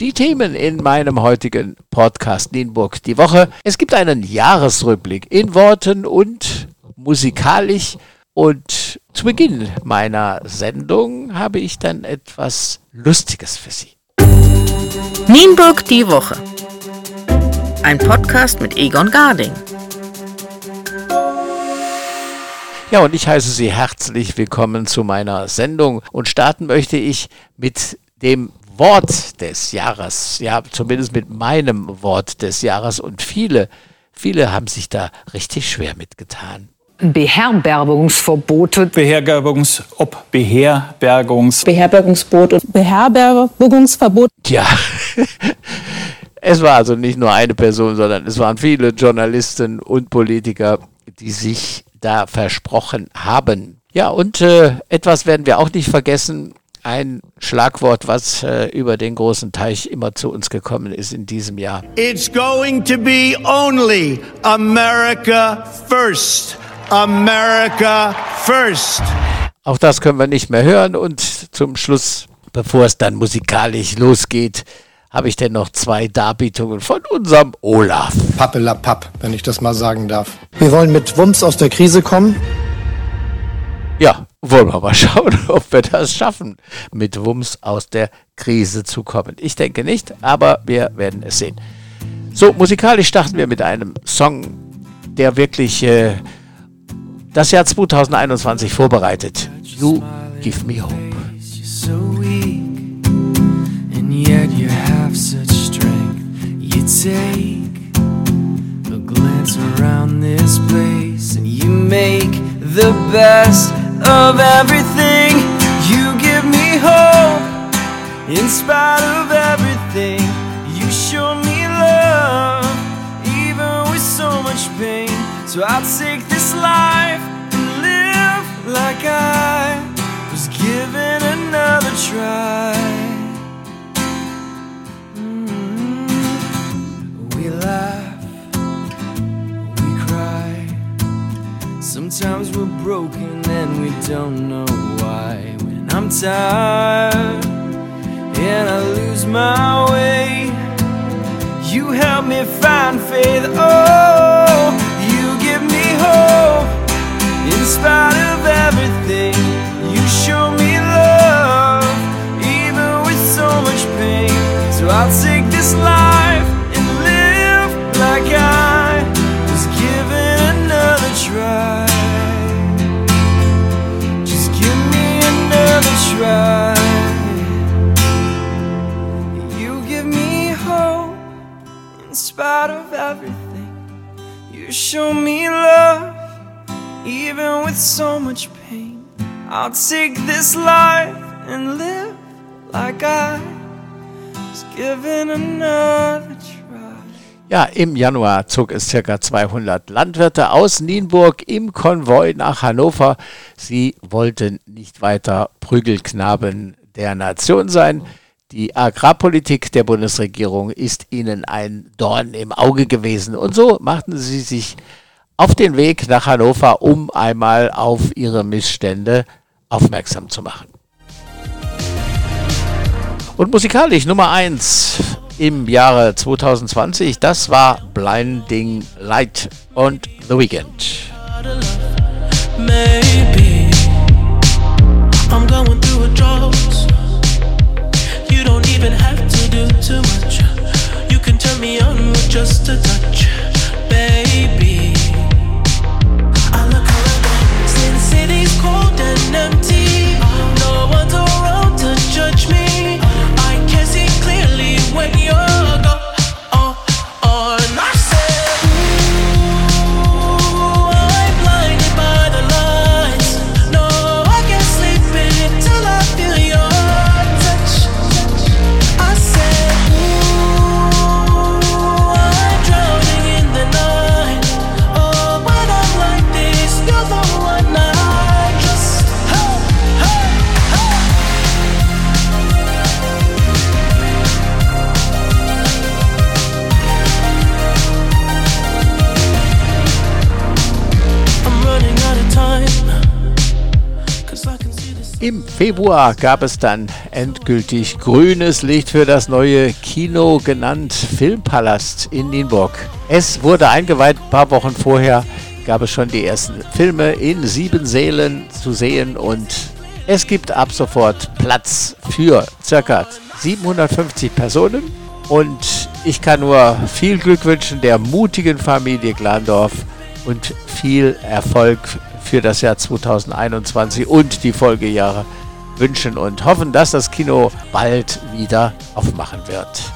Die Themen in meinem heutigen Podcast Nienburg die Woche. Es gibt einen Jahresrückblick in Worten und musikalisch. Und zu Beginn meiner Sendung habe ich dann etwas Lustiges für Sie. Nienburg die Woche. Ein Podcast mit Egon Garding. Ja, und ich heiße Sie herzlich willkommen zu meiner Sendung und starten möchte ich mit dem Wort des Jahres, ja, zumindest mit meinem Wort des Jahres und viele, viele haben sich da richtig schwer mitgetan. Beherbergungsverbote. Beherbergungs, ob Beherbergungs. Beherbergungsboot und Beherbergungsverbot. Tja, es war also nicht nur eine Person, sondern es waren viele Journalisten und Politiker, die sich da versprochen haben. Ja, und äh, etwas werden wir auch nicht vergessen. Ein Schlagwort, was äh, über den großen Teich immer zu uns gekommen ist in diesem Jahr. It's going to be only America first. America first. Auch das können wir nicht mehr hören. Und zum Schluss, bevor es dann musikalisch losgeht, habe ich denn noch zwei Darbietungen von unserem Olaf. Pappelapapp, wenn ich das mal sagen darf. Wir wollen mit Wumms aus der Krise kommen. Ja, wollen wir mal schauen, ob wir das schaffen, mit Wumms aus der Krise zu kommen. Ich denke nicht, aber wir werden es sehen. So, musikalisch starten wir mit einem Song, der wirklich äh, das Jahr 2021 vorbereitet. You Give Me Hope. yet you have such strength. You take a glance around this place and you make the best of everything. You give me hope in spite of everything. You show me love even with so much pain. So I'll take this life and live like I was given another try. Sometimes we're broken and we don't know why. When I'm tired and I lose my way, you help me find faith. Oh, you give me hope in spite of everything. Show me love even with so much pain. I'll take this life and live like I was given another Ja, im Januar zog es ca. 200 Landwirte aus Nienburg im Konvoi nach Hannover. Sie wollten nicht weiter Prügelknaben der Nation sein. Die Agrarpolitik der Bundesregierung ist ihnen ein Dorn im Auge gewesen. Und so machten sie sich auf den Weg nach Hannover, um einmal auf ihre Missstände aufmerksam zu machen. Und musikalisch Nummer 1 im Jahre 2020. Das war Blinding Light und The Weekend. Maybe I'm going through a drought. Im Februar gab es dann endgültig grünes Licht für das neue Kino genannt Filmpalast in Nienburg. Es wurde eingeweiht, ein paar Wochen vorher gab es schon die ersten Filme in sieben Sälen zu sehen und es gibt ab sofort Platz für ca. 750 Personen und ich kann nur viel Glück wünschen der mutigen Familie Glandorf und viel Erfolg für das Jahr 2021 und die Folgejahre wünschen und hoffen, dass das Kino bald wieder aufmachen wird.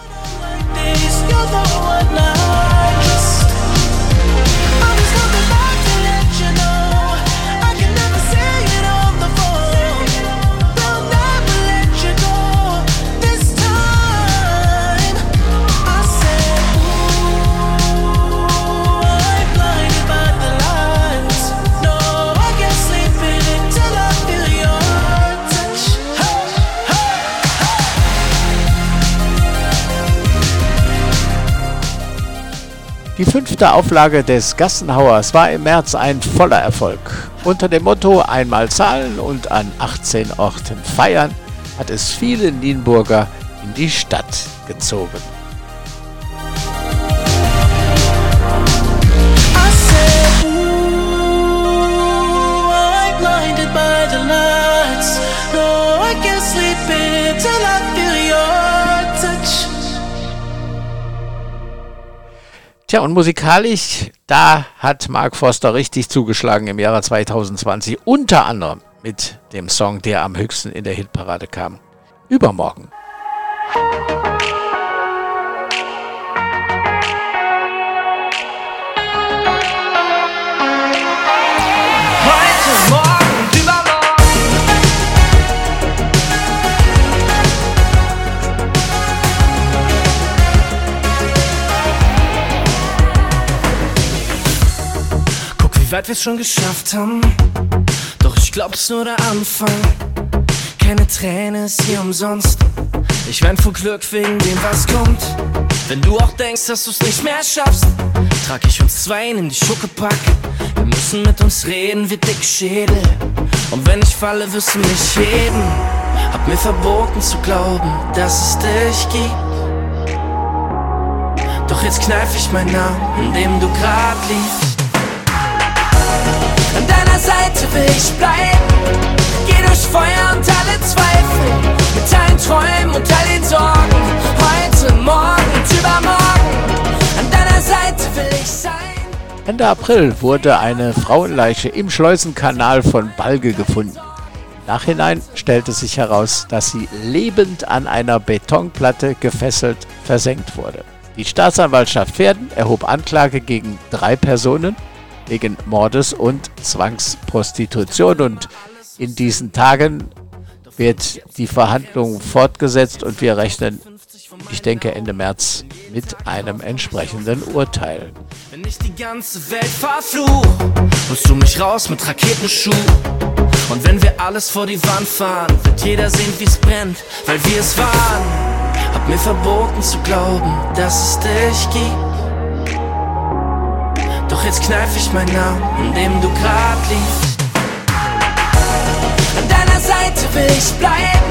Die fünfte Auflage des Gassenhauers war im März ein voller Erfolg. Unter dem Motto einmal zahlen und an 18 Orten feiern hat es viele Nienburger in die Stadt gezogen. Tja, und musikalisch, da hat Mark Foster richtig zugeschlagen im Jahre 2020, unter anderem mit dem Song, der am höchsten in der Hitparade kam. Übermorgen. Wie weit wir's schon geschafft haben. Doch ich glaub's nur der Anfang. Keine Träne ist hier umsonst. Ich wein vor Glück wegen dem, was kommt. Wenn du auch denkst, dass du's nicht mehr schaffst, trag ich uns zwei in die Schuckepack. Wir müssen mit uns reden wie dick Schädel. Und wenn ich falle, wirst du mich heben. Hab mir verboten zu glauben, dass es dich gibt. Doch jetzt kneif ich meinen Namen, in dem du grad liegst. An deiner Seite will ich bleiben. Geh durch Feuer und alle Zweifel. Mit deinen Träumen und all den Sorgen. Heute, morgen und übermorgen. An deiner Seite will ich sein. Ende April wurde eine Frauenleiche im Schleusenkanal von Balge gefunden. Nachhinein stellte sich heraus, dass sie lebend an einer Betonplatte gefesselt versenkt wurde. Die Staatsanwaltschaft Pferden erhob Anklage gegen drei Personen wegen Mordes und Zwangsprostitution. Und in diesen Tagen wird die Verhandlung fortgesetzt und wir rechnen, ich denke Ende März, mit einem entsprechenden Urteil. Wenn ich die ganze Welt verfluch, holst du mich raus mit Raketenschuh. Und wenn wir alles vor die Wand fahren, wird jeder sehen, wie's brennt, weil wir es waren. Hab mir verboten zu glauben, dass es dich gibt. Doch jetzt kneif ich meinen Namen, in dem du grad liegst. An deiner Seite will ich bleiben.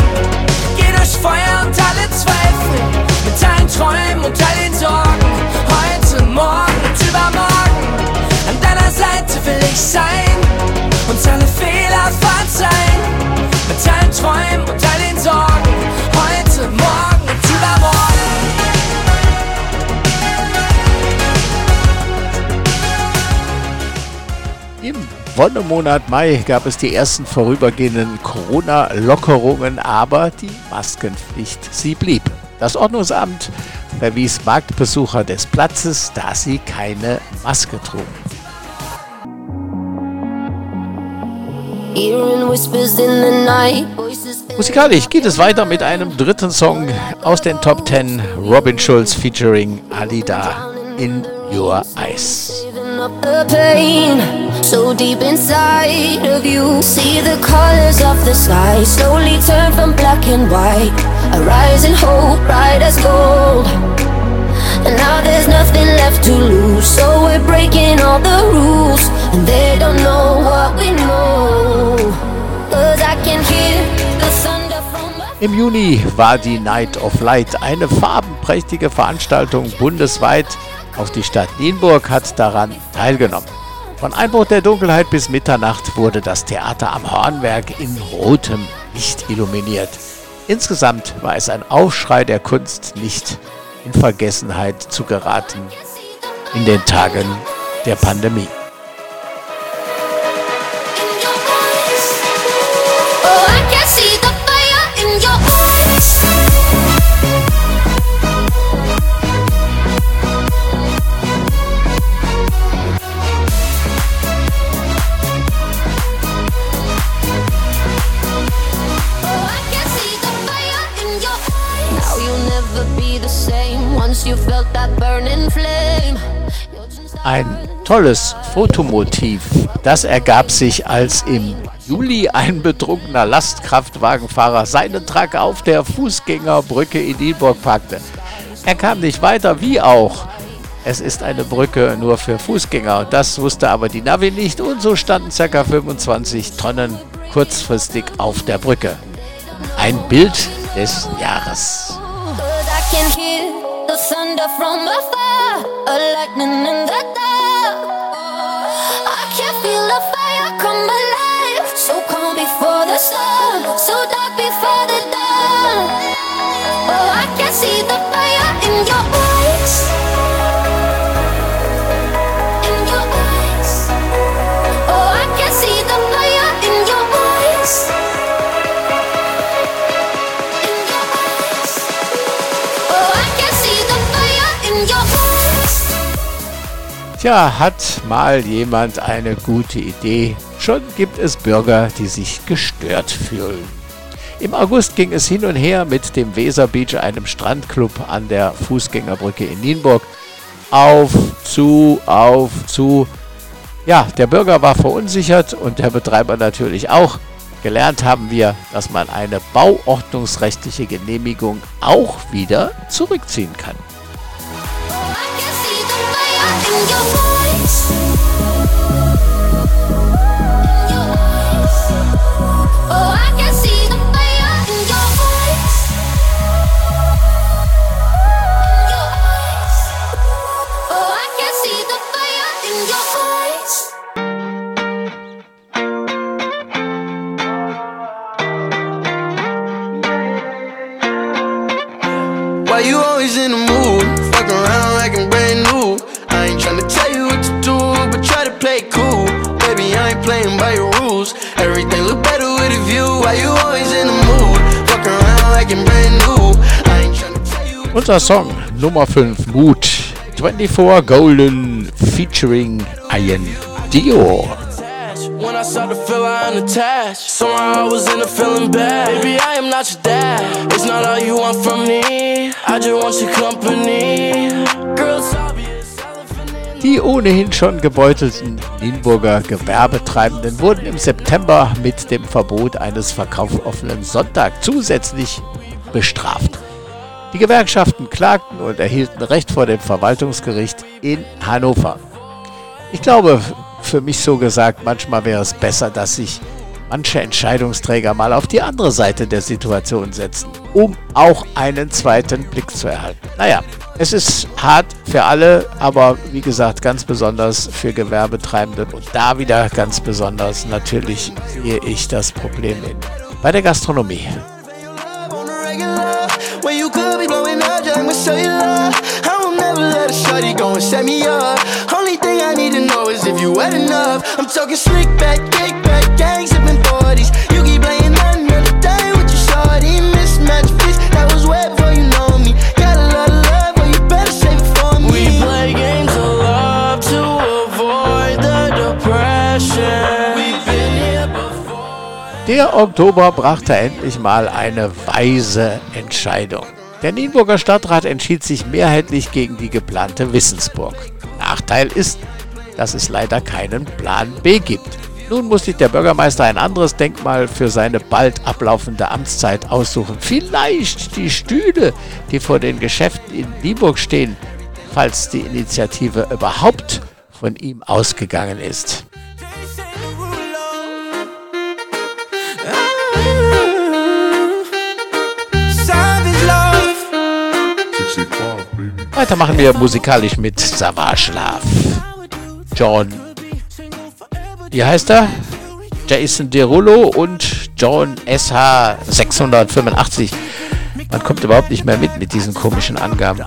Geh durch Feuer und alle Zweifel. Mit deinen Träumen und all den Sorgen. Heute, morgen und übermorgen. An deiner Seite will ich sein. Uns alle Fehler verzeihen. Mit deinen Träumen und all den Sorgen. Heute, morgen und übermorgen. Im Wonnemonat Mai gab es die ersten vorübergehenden Corona-Lockerungen, aber die Maskenpflicht, sie blieb. Das Ordnungsamt verwies Marktbesucher des Platzes, da sie keine Maske trugen. Musikalisch geht es weiter mit einem dritten Song aus den Top 10, Robin Schulz featuring Alida in Your Eyes. Up the pain so deep inside of you. See the colors of the sky slowly turn from black and white. A rising hope, bright as gold. And now there's nothing left to lose. So we're breaking all the rules. And they don't know what we know. Cause I can hear Im Juni war die Night of Light eine farbenprächtige Veranstaltung bundesweit. Auch die Stadt Nienburg hat daran teilgenommen. Von Einbruch der Dunkelheit bis Mitternacht wurde das Theater am Hornwerk in rotem Licht illuminiert. Insgesamt war es ein Aufschrei der Kunst, nicht in Vergessenheit zu geraten in den Tagen der Pandemie. Ein tolles Fotomotiv, das ergab sich, als im Juli ein betrunkener Lastkraftwagenfahrer seinen Truck auf der Fußgängerbrücke in Nienburg packte. Er kam nicht weiter, wie auch. Es ist eine Brücke nur für Fußgänger. Das wusste aber die Navi nicht und so standen ca. 25 Tonnen kurzfristig auf der Brücke. Ein Bild des Jahres. thunder from afar, a lightning in Tja, hat mal jemand eine gute Idee? Schon gibt es Bürger, die sich gestört fühlen. Im August ging es hin und her mit dem Weser Beach, einem Strandclub an der Fußgängerbrücke in Nienburg. Auf, zu, auf, zu. Ja, der Bürger war verunsichert und der Betreiber natürlich auch. Gelernt haben wir, dass man eine bauordnungsrechtliche Genehmigung auch wieder zurückziehen kann. In your eyes. Unser Song Nummer 5 Mut 24 Golden featuring Ian Dio. When I start to feel I unattached, somehow I was in a feeling bad. Baby, I am not your dad. It's not all you want from me. I just want your company. Girl, it's obvious. elephant in Die ohnehin schon gebeutelten Nienburger Gewerbetreibenden wurden im September mit dem Verbot eines verkaufoffenen Sonntag zusätzlich bestraft. Die Gewerkschaften klagten und erhielten Recht vor dem Verwaltungsgericht in Hannover. Ich glaube, für mich so gesagt, manchmal wäre es besser, dass sich manche Entscheidungsträger mal auf die andere Seite der Situation setzen, um auch einen zweiten Blick zu erhalten. Naja, es ist hart für alle, aber wie gesagt, ganz besonders für Gewerbetreibende und da wieder ganz besonders natürlich sehe ich das Problem in, bei der Gastronomie. You could be blowing up, just you love. I will never let a shorty go and set me up. Only thing I need to know is if you wet enough. I'm talking slick back, kick back, gang Der Oktober brachte endlich mal eine weise Entscheidung. Der Nienburger Stadtrat entschied sich mehrheitlich gegen die geplante Wissensburg. Nachteil ist, dass es leider keinen Plan B gibt. Nun muss sich der Bürgermeister ein anderes Denkmal für seine bald ablaufende Amtszeit aussuchen. Vielleicht die Stühle, die vor den Geschäften in Nienburg stehen, falls die Initiative überhaupt von ihm ausgegangen ist. Weiter machen wir musikalisch mit Savage Love. John, wie heißt er? Jason Derulo und John SH 685. Man kommt überhaupt nicht mehr mit mit diesen komischen Angaben.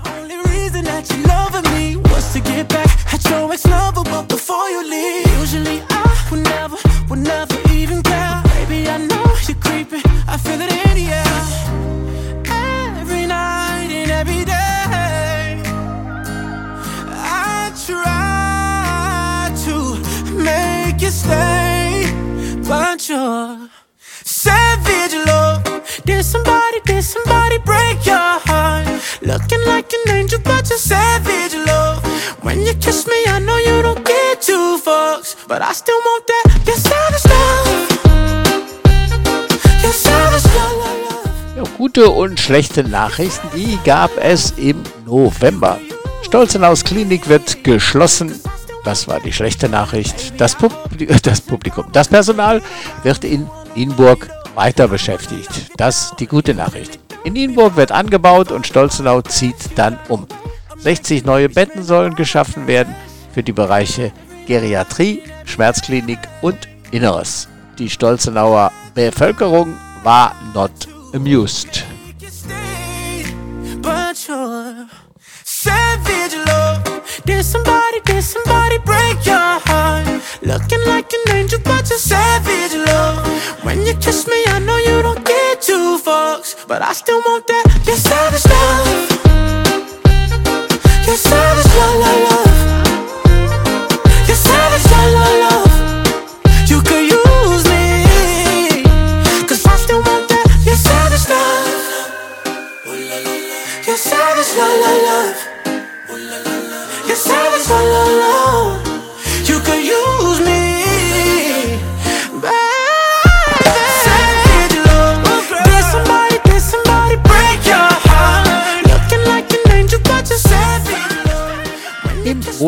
Looking like an angel, but you're savage love. When you kiss me, I know you don't get two fucks, but I still want that. You're savage. Ja, gute und schlechte Nachrichten, die gab es im November. Stolzenhaus Klinik wird geschlossen. Das war die schlechte Nachricht. Das, Pub das Publikum, das Personal wird in Nienburg weiter beschäftigt. Das die gute Nachricht. In Nienburg wird angebaut und Stolzenau zieht dann um. 60 neue Betten sollen geschaffen werden für die Bereiche Geriatrie, Schmerzklinik und Inneres. Die Stolzenauer Bevölkerung war not amused. Savage love. Did somebody, did somebody break your heart? Looking like an angel, but you're savage you kiss me, I know you don't get two fucks, but I still want that. You're savage love. You're savage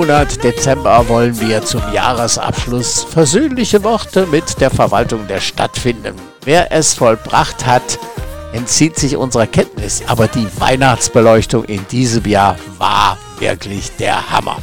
Monat Dezember wollen wir zum Jahresabschluss versöhnliche Worte mit der Verwaltung der Stadt finden. Wer es vollbracht hat, entzieht sich unserer Kenntnis, aber die Weihnachtsbeleuchtung in diesem Jahr war wirklich der Hammer.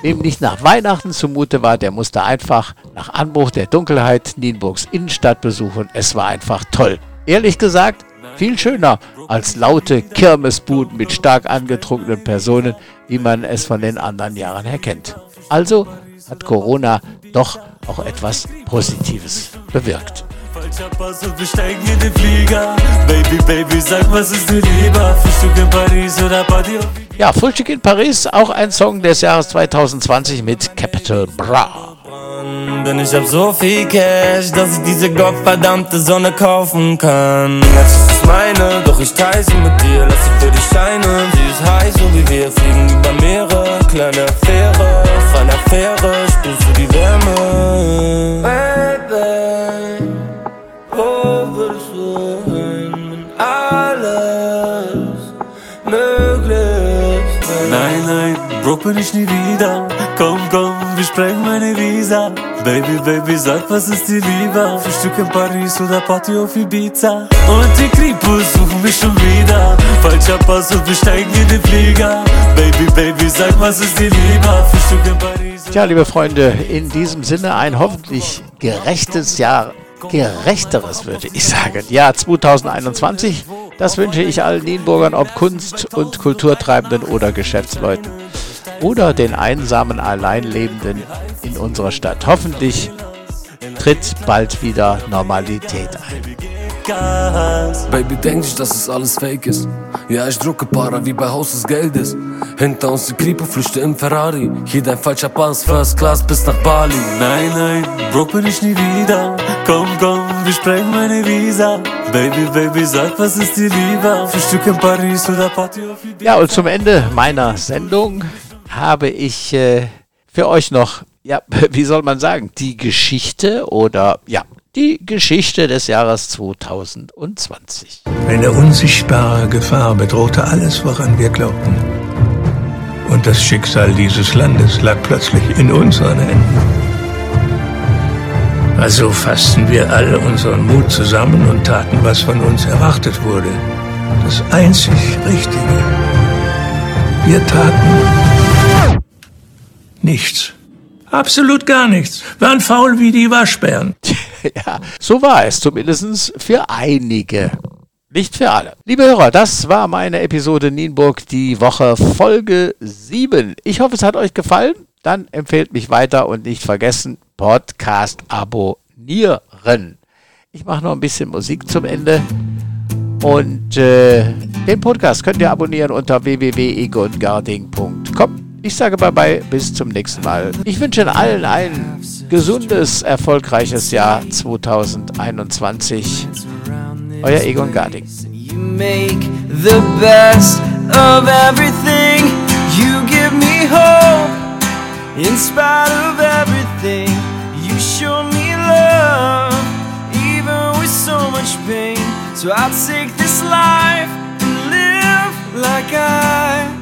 Wem nicht nach Weihnachten zumute war, der musste einfach nach Anbruch der Dunkelheit Nienburgs Innenstadt besuchen. Es war einfach toll. Ehrlich gesagt, viel schöner als laute Kirmesbuden mit stark angetrunkenen Personen, wie man es von den anderen Jahren her kennt. Also hat Corona doch auch etwas Positives bewirkt. Falscher Pass und wir steigen in den Flieger. Baby, Baby, sag, was ist dir lieber? Frühstück in Paris oder Party Ja, Frühstück in Paris, auch ein Song des Jahres 2020 mit Capital Bra. Denn ich hab so viel Cash, dass ich diese gottverdammte Sonne kaufen kann. Jetzt ist es meine, doch ich teile sie mit dir. Lass sie für dich scheinen. Sie ist heiß, so wie wir fliegen über Meere. Kleine Affäre, auf einer Fähre spürst du die Wärme. Baby, wo würdest du hin, alles möglich? Nein, nein, broke bin ich nie wieder. Komm, komm, wir sprengen meine Visa. Baby, Baby, sag, was ist dir lieber? Frühstück in Paris oder Party auf Ibiza? Und die Kripos suchen mich schon wieder. Falscher Pass und wir steigen in den Flieger. Baby, Baby, sag, was ist dir lieber? Frühstück in Paris. Tja, liebe Freunde, in diesem Sinne ein hoffentlich gerechtes Jahr, gerechteres würde ich sagen, Jahr 2021. Das wünsche ich allen Nienburgern, ob Kunst- und Kulturtreibenden oder Geschäftsleuten oder den einsamen Alleinlebenden in unserer Stadt. Hoffentlich tritt bald wieder Normalität ein. Baby, denk nicht, dass es alles fake ist. Ja, ich drucke Para wie bei Haus des Geldes. Hinter uns die Kripo flüchte im Ferrari. Hier dein falscher Pass, First Class bis nach Bali. Nein, nein, broke bin ich nie wieder. Komm, komm, wir sprengen meine Visa. Baby, Baby, sag, was ist dir lieber? Frühstück in Paris oder Party auf Ibiza? Ja, und zum Ende meiner Sendung habe ich äh, für euch noch, ja, wie soll man sagen, die Geschichte oder ja, die Geschichte des Jahres 2020. Eine unsichtbare Gefahr bedrohte alles, woran wir glaubten. Und das Schicksal dieses Landes lag plötzlich in unseren Händen. Also fassten wir alle unseren Mut zusammen und taten, was von uns erwartet wurde. Das einzig Richtige. Wir taten nichts. Absolut gar nichts. Waren faul wie die Waschbären. ja, so war es, zumindest für einige. Nicht für alle. Liebe Hörer, das war meine Episode Nienburg, die Woche Folge 7. Ich hoffe, es hat euch gefallen. Dann empfehlt mich weiter und nicht vergessen, Podcast abonnieren. Ich mache noch ein bisschen Musik zum Ende. Und äh, den Podcast könnt ihr abonnieren unter www.egongarding.com. Ich sage bye bye, bis zum nächsten Mal. Ich wünsche Ihnen allen ein gesundes, erfolgreiches Jahr 2021. Euer Egon Garding. You make the best of everything. You give me hope in spite of everything. You show me love, even with so much pain. So I'll take this life and live like I.